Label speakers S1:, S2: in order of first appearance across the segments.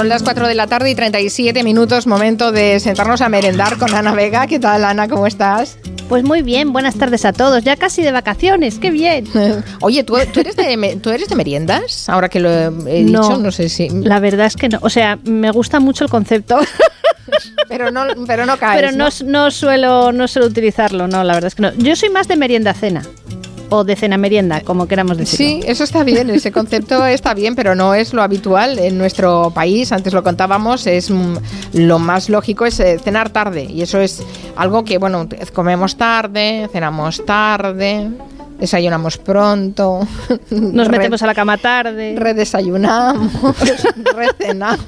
S1: Son las 4 de la tarde y 37 minutos, momento de sentarnos a merendar con Ana Vega. ¿Qué tal, Ana? ¿Cómo estás?
S2: Pues muy bien, buenas tardes a todos. Ya casi de vacaciones, qué bien.
S1: Oye, ¿tú, eres, de, ¿tú eres de meriendas? Ahora que lo he dicho, no, sé si.
S2: La verdad es que no. O sea, me gusta mucho el concepto.
S1: pero no, pero no caes.
S2: Pero no, suelo, no suelo utilizarlo, no, la verdad es que no. Yo soy más de merienda cena o de cena merienda, como queramos decir.
S1: Sí, eso está bien, ese concepto está bien, pero no es lo habitual en nuestro país. Antes lo contábamos, es mm, lo más lógico es eh, cenar tarde y eso es algo que bueno, comemos tarde, cenamos tarde, desayunamos pronto.
S2: Nos metemos a la cama tarde.
S1: Redesayunamos, recenamos.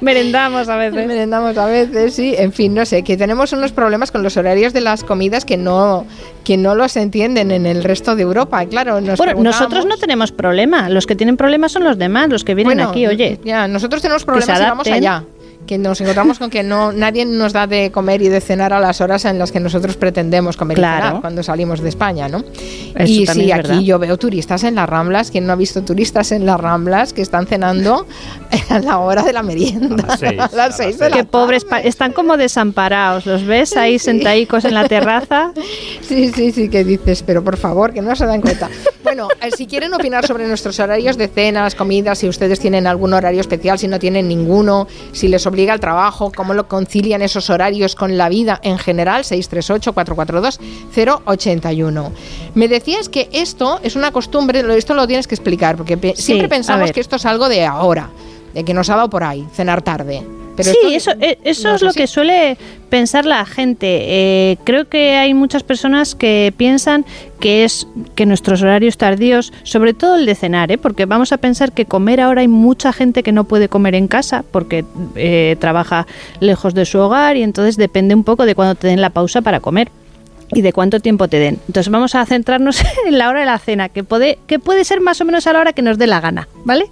S2: Merendamos a veces.
S1: Merendamos a veces, sí. En fin, no sé, que tenemos unos problemas con los horarios de las comidas que no, que no los entienden en el resto de Europa. Claro,
S2: bueno, nosotros no tenemos problema. Los que tienen problemas son los demás, los que vienen aquí, oye.
S1: Ya, nosotros tenemos problemas y vamos allá que nos encontramos con que no nadie nos da de comer y de cenar a las horas en las que nosotros pretendemos comer y cenar cuando salimos de España, ¿no? y sí, aquí yo veo turistas en las Ramblas, quien no ha visto turistas en las Ramblas que están cenando a la hora de la merienda, a las seis, de la
S2: Qué pobres, están como desamparados, ¿los ves ahí sentadicos en la terraza?
S1: Sí, sí, sí, que dices, pero por favor, que no se dan cuenta. Bueno, eh, si quieren opinar sobre nuestros horarios de cenas, comidas, si ustedes tienen algún horario especial, si no tienen ninguno, si les obliga al trabajo, cómo lo concilian esos horarios con la vida en general, 638-442-081. Me decías que esto es una costumbre, esto lo tienes que explicar, porque siempre pensamos que esto es algo de ahora, de que nos ha dado por ahí, cenar tarde
S2: sí, eso, eh, eso es, lo que suele pensar la gente. Eh, creo que hay muchas personas que piensan que es que nuestros horarios tardíos, sobre todo el de cenar, ¿eh? porque vamos a pensar que comer ahora hay mucha gente que no puede comer en casa porque trabaja lejos de su hogar y entonces depende un poco de cuando te den la pausa para comer y de cuánto tiempo te den. Entonces vamos a centrarnos en la hora de la cena, que puede, que puede ser más o menos a la hora que nos dé la gana, ¿vale?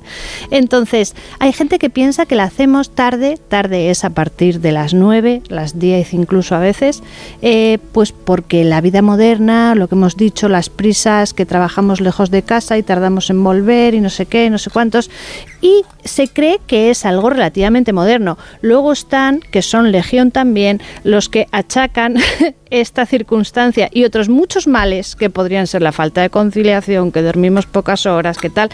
S2: Entonces, hay gente que piensa que la hacemos tarde, tarde es a partir de las 9, las 10 incluso a veces, eh, pues porque la vida moderna, lo que hemos dicho, las prisas, que trabajamos lejos de casa y tardamos en volver y no sé qué, no sé cuántos, y se cree que es algo relativamente moderno. Luego están, que son legión también, los que achacan esta circunstancia y otros muchos males que podrían ser la falta de conciliación, que dormimos pocas horas, que tal,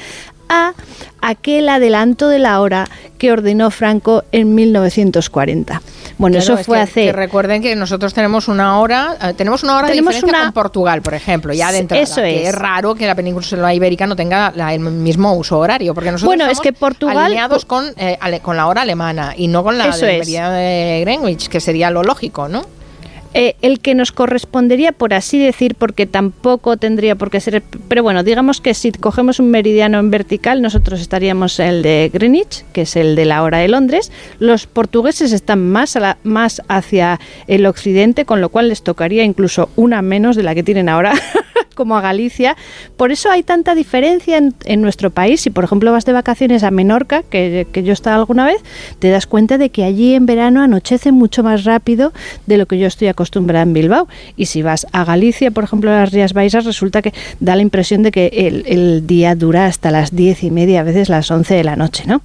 S2: a aquel adelanto de la hora que ordenó Franco en 1940.
S1: Bueno, eso fue hace. recuerden que nosotros tenemos una hora, eh, tenemos una hora de diferencia con Portugal, por ejemplo, ya dentro. Eso es. es raro que la península ibérica no tenga el mismo uso horario, porque nosotros
S2: bueno, es que Portugal
S1: alineados con, eh, con la hora alemana y no con la de, de Greenwich, que sería lo lógico, ¿no?
S2: Eh, el que nos correspondería, por así decir, porque tampoco tendría por qué ser, pero bueno, digamos que si cogemos un meridiano en vertical, nosotros estaríamos el de Greenwich, que es el de la hora de Londres. Los portugueses están más, más hacia el occidente, con lo cual les tocaría incluso una menos de la que tienen ahora. como a Galicia. Por eso hay tanta diferencia en, nuestro país. Si, por ejemplo, vas de vacaciones a Menorca, que, que yo he estado alguna vez, te das cuenta de que allí en verano anochece mucho más rápido de lo que yo estoy acostumbrada en Bilbao. Y si vas a Galicia, por ejemplo, a las Rías Baixas, resulta que da la impresión de que el, el día dura hasta las diez y media, a veces las once de la noche, ¿no?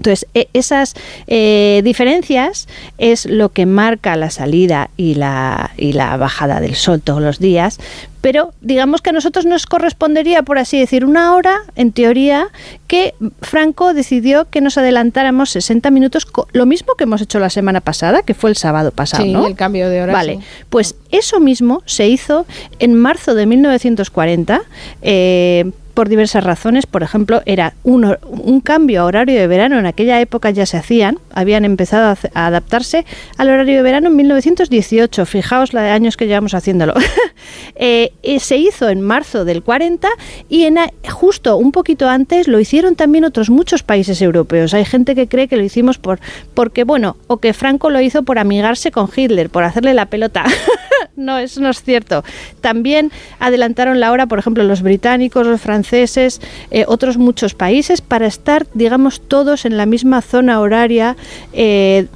S2: Entonces, e, esas eh, diferencias es lo que marca la salida y la, y la bajada del sol todos los días, pero digamos que a nosotros nos correspondería, por así decir, una hora, en teoría, que Franco decidió que nos adelantáramos 60 minutos, lo mismo que hemos hecho la semana pasada, que fue el sábado pasado, sí,
S1: el cambio de hora.
S2: Vale, pues eso mismo se hizo en marzo de 1940, eh, por diversas razones. Por ejemplo, era un, un, cambio a horario de verano. En aquella época ya se hacían, habían empezado a, adaptarse al horario de verano en 1918. Fijaos la de años que llevamos haciéndolo. Eh, eh, se hizo en marzo del 40 y en, justo un poquito antes lo hicieron también otros muchos países europeos. Hay gente que cree que lo hicimos por porque, bueno, o que Franco lo hizo por amigarse con Hitler, por hacerle la pelota. no, eso no es cierto. También adelantaron la hora, por ejemplo, los británicos, los franceses, eh, otros muchos países, para estar, digamos, todos en la misma zona horaria. Eh,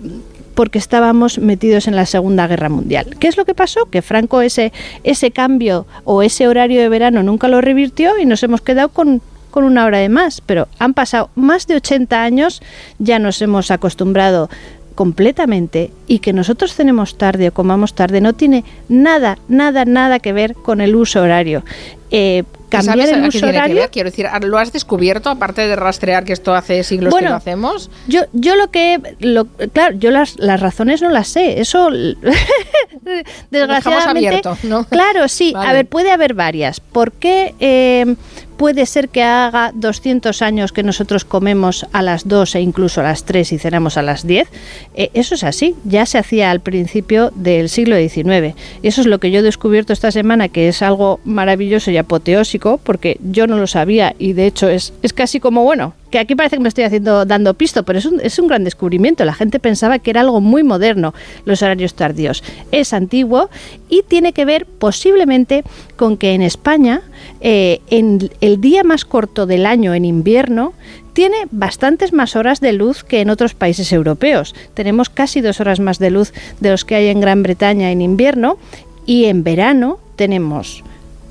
S2: porque estábamos metidos en la Segunda Guerra Mundial. ¿Qué es lo que pasó? Que Franco ese, ese cambio o ese horario de verano nunca lo revirtió y nos hemos quedado con con una hora de más, pero han pasado más de 80 años, ya nos hemos acostumbrado completamente y que nosotros tenemos tarde o comamos tarde no tiene nada, nada, nada que ver con el uso horario. Eh, cambiar el uso horario.
S1: Quiero decir, ¿lo has descubierto aparte de rastrear que esto hace siglos que lo hacemos?
S2: Yo, yo lo que, lo, claro, yo las, las razones no las sé. Eso, desgraciadamente, abierto, ¿no? claro, sí. A ver, puede haber varias. ¿Por qué? Eh, puede ser que haga 200 años que nosotros comemos a las 2 e incluso a las 3 y cenamos a las 10. Eh, eso es así, ya se hacía al principio del siglo XIX. Y eso es lo que yo he descubierto esta semana, que es algo maravilloso y apoteósico, porque yo no lo sabía y de hecho es, es casi como, bueno, que aquí parece que me estoy haciendo dando pisto, pero es un, es un gran descubrimiento. La gente pensaba que era algo muy moderno los horarios tardíos. Es antiguo y tiene que ver posiblemente con que en España, eh, en el día más corto del año, en invierno, tiene bastantes más horas de luz que en otros países europeos. Tenemos casi dos horas más de luz de los que hay en Gran Bretaña en invierno y en verano tenemos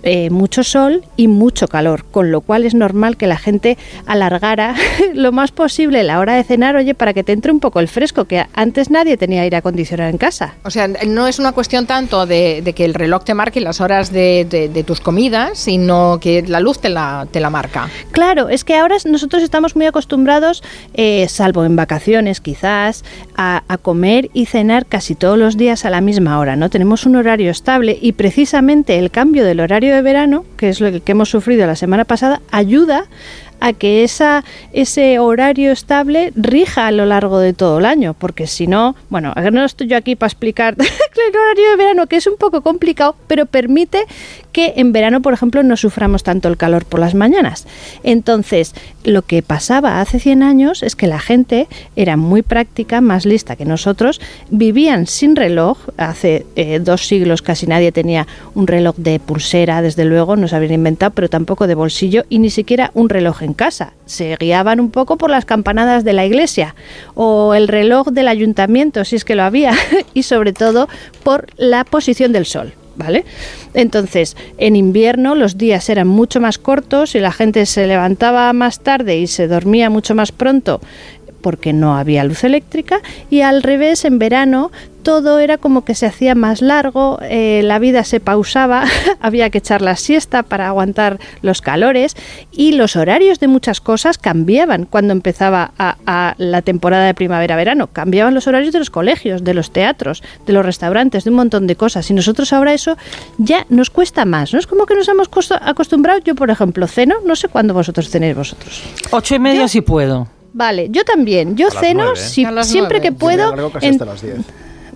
S2: eh, mucho sol y mucho calor, con lo cual es normal que la gente alargara lo más posible la hora de cenar, oye, para que te entre un poco el fresco, que antes nadie tenía aire acondicionado en casa.
S1: O sea, no es una cuestión tanto de, que el reloj te marque las horas de, tus comidas, sino que la luz te la, te la marca.
S2: Claro, es que ahora nosotros estamos muy acostumbrados, eh, salvo en vacaciones quizás, a, a comer y cenar casi todos los días a la misma hora, ¿no? Tenemos un horario estable y precisamente el cambio del horario de verano, que es lo que hemos sufrido la semana pasada, ayuda a que ese horario estable rija a lo largo de todo el año, porque si no, bueno, no estoy yo aquí para explicar el horario de verano, que es un poco complicado, pero permite que en verano, por ejemplo, no suframos tanto el calor por las mañanas. Entonces, lo que pasaba hace 100 años es que la gente era muy práctica, más lista que nosotros, vivían sin reloj, hace eh, dos siglos casi nadie tenía un reloj de pulsera, desde luego, no se habían inventado, pero tampoco de bolsillo y ni siquiera un reloj en casa. Se guiaban un poco por las campanadas de la iglesia o el reloj del ayuntamiento, si es que lo había, y sobre todo por la posición del sol. ¿Vale? Entonces, en invierno los días eran mucho más cortos y la gente se levantaba más tarde y se dormía mucho más pronto porque no había luz eléctrica y al revés en verano todo era como que se hacía más largo, eh, la vida se pausaba, había que echar la siesta para aguantar los calores y los horarios de muchas cosas cambiaban cuando empezaba a, la temporada de primavera-verano. Cambiaban los horarios de los colegios, de los teatros, de los restaurantes, de un montón de cosas. Y nosotros ahora eso ya nos cuesta más. No es como que nos hemos acostumbrado. Yo, por ejemplo, ceno, no sé cuándo vosotros tenéis vosotros.
S3: Ocho y media si puedo.
S2: Vale, yo también. Yo ceno siempre que puedo.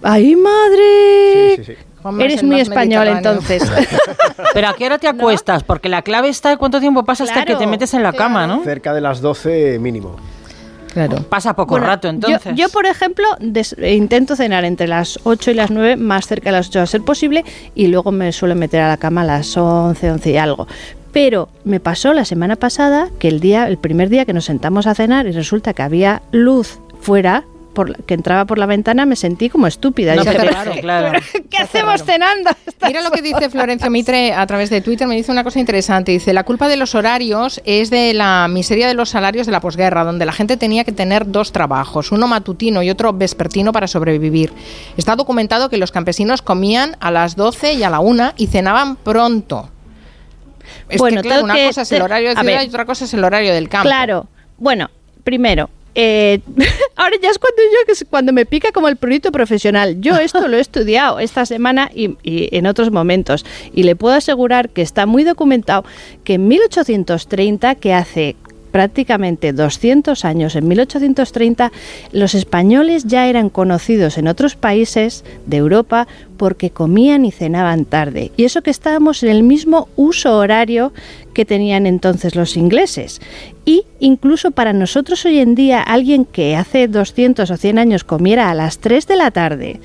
S2: ¡Ay, madre! Sí, sí, sí. Eres muy español entonces.
S3: Pero ¿a qué hora te acuestas? Porque la clave está de cuánto tiempo pasa hasta que te metes en la cama, ¿no?
S4: Cerca de las 12 mínimo.
S3: Claro. Pasa poco rato entonces.
S2: Yo, por ejemplo, intento cenar entre las 8 y las 9, más cerca de las 8 a ser posible, y luego me suelo meter a la cama a las 11, 11 y algo. Pero me pasó la semana pasada que el día, el primer día que nos sentamos a cenar y resulta que había luz fuera que entraba por la ventana me sentí como estúpida.
S3: claro,
S2: ¿Qué hacemos cenando?
S1: Mira lo que dice Florencio Mitre a través de Twitter, me dice una cosa interesante. Dice, la culpa de los horarios es de la miseria de los salarios de la posguerra, donde la gente tenía que tener dos trabajos, uno matutino y otro vespertino para sobrevivir. Está documentado que los campesinos comían a las 12 y a la 1 y cenaban pronto. Es bueno, que, claro, una cosa es el horario de ciudad y otra cosa es el horario del campo.
S2: Claro. Bueno, primero, eh, ahora ya es cuando yo cuando me pica como el proyecto profesional. Yo esto lo he estudiado esta semana y, y, en otros momentos y le puedo asegurar que está muy documentado que en 1830, que hace prácticamente 200 años, en 1830, los españoles ya eran conocidos en otros países de Europa porque comían y cenaban tarde. Y eso que estábamos en el mismo uso horario que tenían entonces los ingleses. Y incluso para nosotros hoy en día, alguien que hace 200 o 100 años comiera a las 3 de la tarde,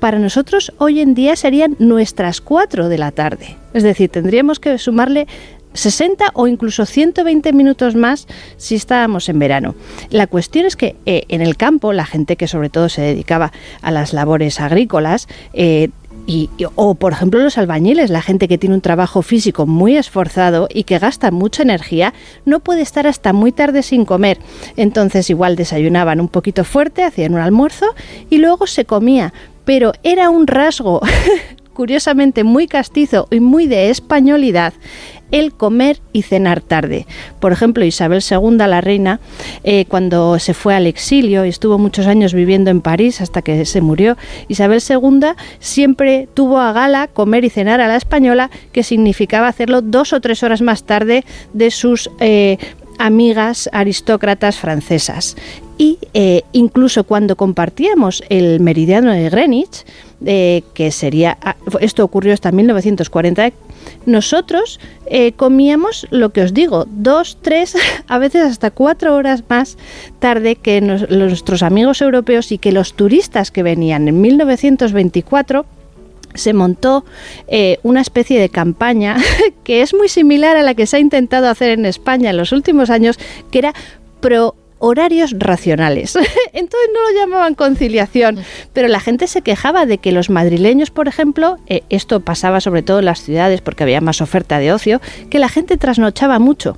S2: para nosotros hoy en día serían nuestras 4 de la tarde. Es decir, tendríamos que sumarle 60 o incluso 120 minutos más si estábamos en verano. La cuestión es que eh, en el campo, la gente que sobre todo se dedicaba a las labores agrícolas, eh, Y, o, por ejemplo, los albañiles, la gente que tiene un trabajo físico muy esforzado y que gasta mucha energía, no puede estar hasta muy tarde sin comer. Entonces, igual desayunaban un poquito fuerte, hacían un almuerzo y luego se comía. Pero era un rasgo curiosamente muy castizo y muy de españolidad el comer y cenar tarde. Por ejemplo, Isabel II, la reina, eh, cuando se fue al exilio y estuvo muchos años viviendo en París hasta que se murió, Isabel II siempre tuvo a gala comer y cenar a la española, que significaba hacerlo dos o tres horas más tarde de sus eh, amigas aristócratas francesas. Y eh, incluso cuando compartíamos el meridiano de Greenwich, que sería, ah, esto ocurrió hasta 1940, nosotros eh, comíamos lo que os digo, dos, tres, a veces hasta cuatro horas más tarde que nuestros amigos europeos y que los turistas que venían. En 1924 se montó eh, una especie de campaña que es muy similar a la que se ha intentado hacer en España en los últimos años, que era pro horarios racionales. Entonces no lo llamaban conciliación, pero la gente se quejaba de que los madrileños, por ejemplo, eh, esto pasaba sobre todo en las ciudades porque había más oferta de ocio, que la gente trasnochaba mucho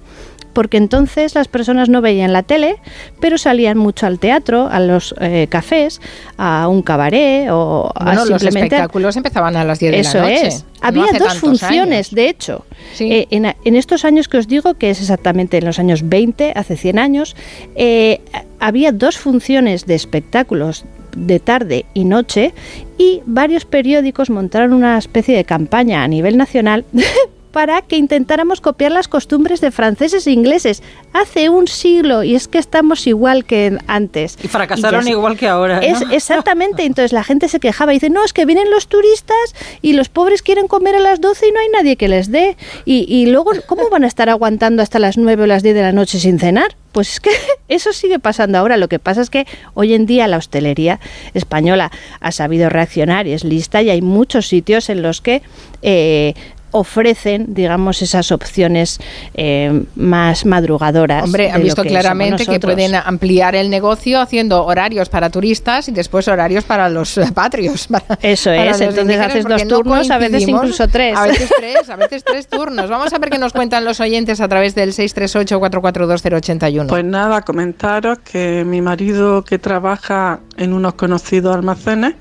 S2: porque entonces las personas no veían la tele, pero salían mucho al teatro, a los eh, cafés, a un cabaret o a simplemente...
S1: los espectáculos empezaban a las 10 de
S2: la
S1: noche.
S2: Es. Había dos funciones, de hecho. Eh, en, estos años que os digo, que es exactamente en los años 20, hace 100 años, eh, había dos funciones de espectáculos de tarde y noche y varios periódicos montaron una especie de campaña a nivel nacional para que intentáramos copiar las costumbres de franceses e ingleses hace un siglo y es que estamos igual que antes.
S3: Y fracasaron igual que ahora.
S2: Es, exactamente, entonces la gente se quejaba y dice, no, es que vienen los turistas y los pobres quieren comer a las 12 y no hay nadie que les dé. Y, y luego, ¿cómo van a estar aguantando hasta las 9 o las 10 de la noche sin cenar? Pues es que eso sigue pasando ahora. Lo que pasa es que hoy en día la hostelería española ha sabido reaccionar y es lista y hay muchos sitios en los que eh, ofrecen, digamos, esas opciones eh, más madrugadoras.
S1: Hombre, han visto claramente que pueden ampliar el negocio haciendo horarios para turistas y después horarios para los patrios.
S2: Eso es, entonces haces dos turnos, a veces incluso tres.
S1: A veces tres, a veces tres turnos. Vamos a ver qué nos cuentan los oyentes a través del 638-442-081.
S5: Pues nada, comentaros que mi marido que trabaja en unos conocidos almacenes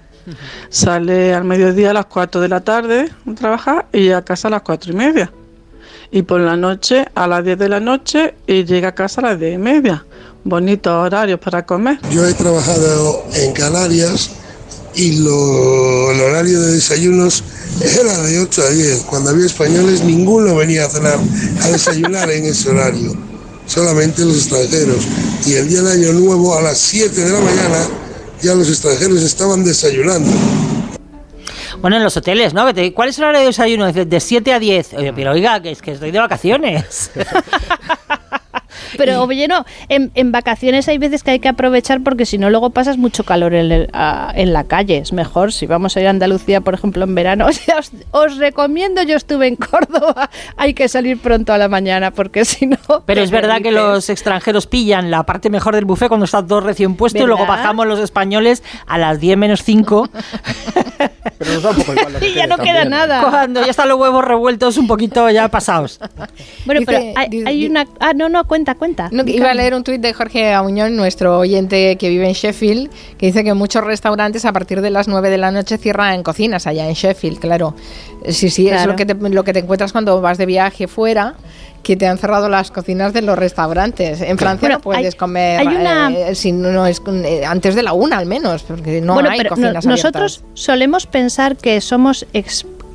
S5: Sale al mediodía a las 4 de la tarde a trabajar y a casa a las 4 y media. Y por la noche a las 10 de la noche y llega a casa a las 10 y media. Bonitos horarios para comer.
S6: Yo he trabajado en Canarias y el horario de desayunos era de 8 a 10. Cuando había españoles ninguno venía a cenar, a desayunar en ese horario. Solamente los extranjeros. Y el día de Año Nuevo a las 7 de la mañana ya los extranjeros estaban desayunando.
S3: Bueno, en los hoteles, ¿no? ¿Cuál es el horario de desayuno? De 7 a 10. Oye, pero oiga, que es que estoy de vacaciones.
S2: Pero oye, no, en, vacaciones hay veces que hay que aprovechar porque si no luego pasas mucho calor en, la calle. Es mejor si vamos a ir a Andalucía, por ejemplo, en verano. os, recomiendo, yo estuve en Córdoba, hay que salir pronto a la mañana porque si no...
S3: Pero es verdad que los extranjeros pillan la parte mejor del buffet cuando está todo recién puesto y luego bajamos los españoles a las 10 menos 5.
S2: Pero nos da un poco igual y ya no queda nada.
S3: Cuando ya están los huevos revueltos un poquito ya pasados.
S2: Bueno, pero hay, hay, una... Ah, no, no, cuenta, cuenta.
S1: No, iba a leer un tuit de Jorge Auñón, nuestro oyente que vive en Sheffield, que dice que muchos restaurantes a partir de las 9 de la noche cierran en cocinas allá en Sheffield, claro. Sí, sí, es lo que, te, lo que te encuentras cuando vas de viaje fuera que te han cerrado las cocinas de los restaurantes. En Francia no puedes comer eh, si no es, eh, antes de la una al menos, porque no hay cocinas
S2: Nosotros solemos pensar que somos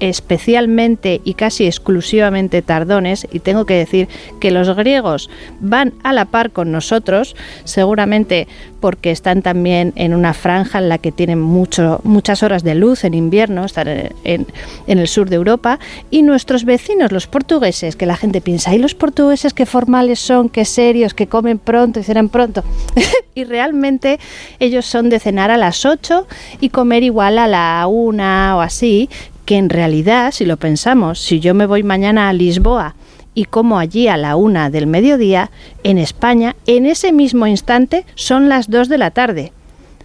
S2: especialmente y casi exclusivamente tardones y tengo que decir que los griegos van a la par con nosotros, seguramente porque están también en una franja en la que tienen mucho, muchas horas de luz en invierno, están en, el sur de Europa, y nuestros vecinos, los portugueses, que la gente piensa, ¿y los portugueses qué formales son, qué serios, que comen pronto y cenan pronto? y realmente ellos son de cenar a las 8 y comer igual a la 1 o así, que en realidad, si lo pensamos, si yo me voy mañana a Lisboa y como allí a la una del mediodía, en España, en ese mismo instante son las dos de la tarde.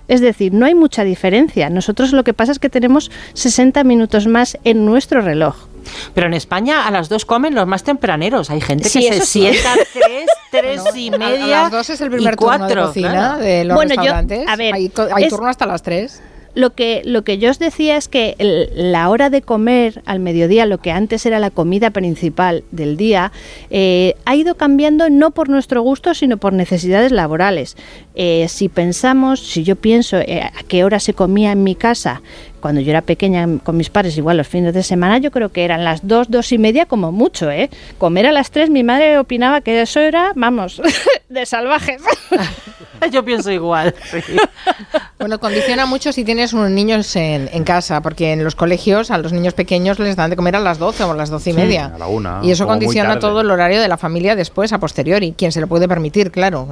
S2: Es decir, no hay mucha diferencia. Nosotros lo que pasa es que tenemos 60 minutos más en nuestro reloj.
S3: Pero en España a las dos comen los más tempraneros. Hay gente que se sienta a tres, tres y media.
S1: A, las dos es el primer turno de cocina de los bueno, restaurantes. a ver, hay, turno hasta las tres.
S2: Lo que, lo que yo os decía es que la hora de comer al mediodía, lo que antes era la comida principal del día, eh, ha ido cambiando no por nuestro gusto, sino por necesidades laborales. Eh, si pensamos, si yo pienso eh, a qué hora se comía en mi casa cuando yo era pequeña con mis padres, igual los fines de semana, yo creo que eran las dos, dos y media como mucho, ¿eh? Comer a las tres, mi madre opinaba que eso era, vamos, de salvajes.
S3: yo pienso igual.
S1: Bueno, condiciona mucho si tienes unos niños en, casa, porque en los colegios a los niños pequeños les dan de comer a las doce o a las doce y media.
S7: a la una,
S1: y eso condiciona todo el horario de la familia después, a posteriori. Quien se lo puede permitir, claro.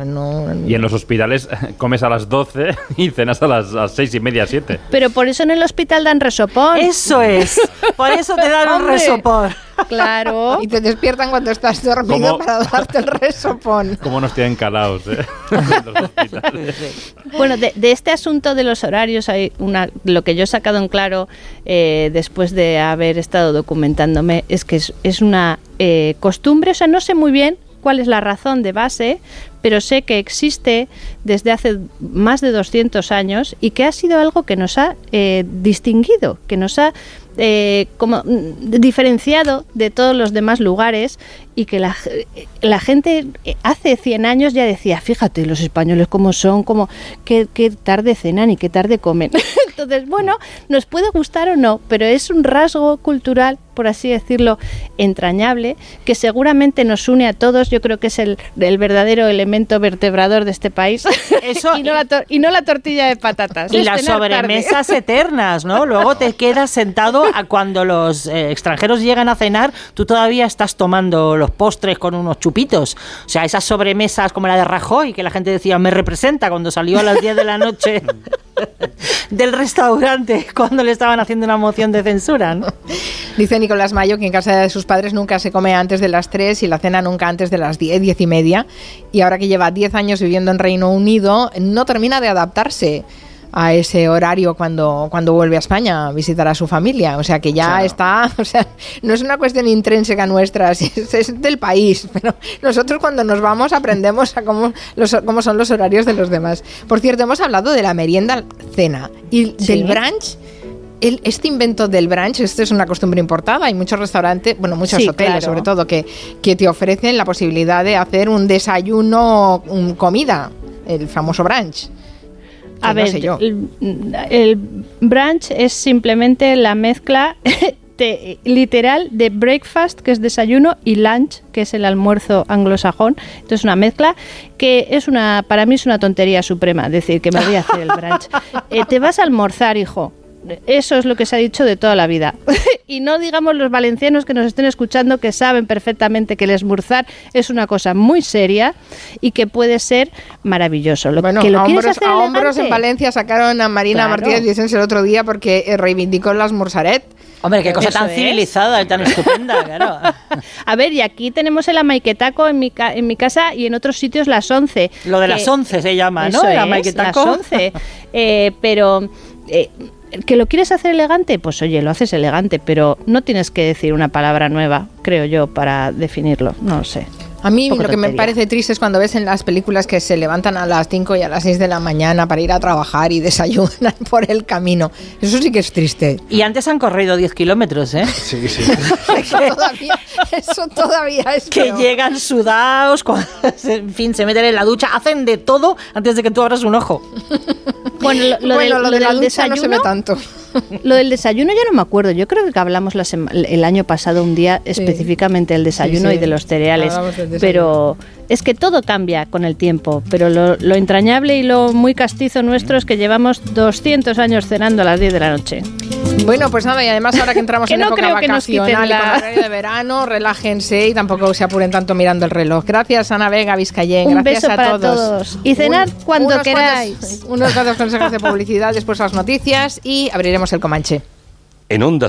S7: Y en los hospitales comes a las doce y cenas a las, seis y media, siete.
S2: Pero por eso en el hospital hospital dan resopón.
S3: Eso es. Por eso te dan un resopón.
S2: Claro.
S1: Y te despiertan cuando estás dormido para darte el resopón.
S7: ¿Cómo nos tienen calados, eh?
S2: bueno, de, este asunto de los horarios, hay una, lo que yo he sacado en claro eh, después de haber estado documentándome es que es, una eh, costumbre, o sea, no sé muy bien cuál es la razón de base, pero sé que existe desde hace más de 200 años y que ha sido algo que nos ha eh, distinguido, que nos ha eh, como mm, diferenciado de todos los demás lugares y que la, la, gente hace 100 años ya decía, fíjate los españoles cómo son, como qué, qué tarde cenan y qué tarde comen. Entonces, bueno, nos puede gustar o no, pero es un rasgo cultural, por así decirlo, entrañable, que seguramente nos une a todos. Yo creo que es el, el verdadero elemento vertebrador de este país. Eso, y, no la y no la tortilla de patatas.
S3: Y las sobremesas eternas, ¿no? Luego te quedas sentado a cuando los eh, extranjeros llegan a cenar, tú todavía estás tomando los postres con unos chupitos. O sea, esas sobremesas como la de Rajoy, que la gente decía, me representa cuando salió a las 10 de la noche. del restaurante cuando le estaban haciendo una moción de censura.
S1: Dice Nicolás Mayo que en casa de sus padres nunca se come antes de las 3 y la cena nunca antes de las 10, 10 y media. Y ahora que lleva 10 años viviendo en Reino Unido, no termina de adaptarse a ese horario cuando, cuando vuelve a España a visitar a su familia. O sea que ya está, o sea, no es una cuestión intrínseca nuestra, es, del país. Pero nosotros cuando nos vamos aprendemos a cómo, los, cómo son los horarios de los demás. Por cierto, hemos hablado de la merienda cena y del brunch. El, este invento del brunch, esto es una costumbre importada. Hay muchos restaurantes, bueno, muchos hoteles sobre todo, que, que te ofrecen la posibilidad de hacer un desayuno, un comida, el famoso brunch.
S2: A ver, El, brunch es simplemente la mezcla literal de breakfast, que es desayuno, y lunch, que es el almuerzo anglosajón. Entonces, una mezcla que es una, para mí es una tontería suprema decir que me voy a hacer el brunch. Eh, te vas a almorzar, hijo. Eso es lo que se ha dicho de toda la vida. y no digamos los valencianos que nos estén escuchando que saben perfectamente que el esmurzar es una cosa muy seria y que puede ser maravilloso.
S1: Lo, bueno, que lo a, hombros, a hombros en Valencia sacaron a Marina Martínez Vicens el otro día porque eh, reivindicó las mursaret.
S3: Hombre, qué cosa tan civilizada y tan estupenda, claro.
S2: A ver, y aquí tenemos el amaiquetaco en mi, en mi casa y en otros sitios las once.
S3: Lo de las once se llama, ¿no?
S2: el las once. Eh, pero... Eh, ¿Que lo quieres hacer elegante? Pues oye, lo haces elegante, pero no tienes que decir una palabra nueva, creo yo, para definirlo. No lo sé.
S1: A mí lo que me parece triste es cuando ves en las películas que se levantan a las 5 y a las 6 de la mañana para ir a trabajar y desayunan por el camino. Eso sí que es triste.
S3: Y antes han corrido 10 kilómetros, ¿eh?
S7: Sí, sí.
S1: eso, todavía, eso todavía es
S3: Que llegan sudados, en fin, se meten en la ducha, hacen de todo antes de que tú abras un ojo.
S2: Bueno, lo, de la ducha no se ve tanto. Lo del desayuno ya no me acuerdo. Yo creo que hablamos el año pasado un día específicamente del desayuno y de los cereales. Pero es que todo cambia con el tiempo. Pero lo, entrañable y lo muy castizo nuestro es que llevamos 200 años cenando a las 10 de la noche.
S1: Bueno, pues nada, y además ahora que entramos en época vacacional y con de verano, relájense y tampoco se apuren tanto mirando el reloj. Gracias, Ana Vega, Vizcayén.
S2: Un
S1: Gracias
S2: beso a para todos. Y cenar cuando queráis.
S1: unos cuantos consejos de publicidad, después las noticias y abriremos el Comanche.
S8: En Onda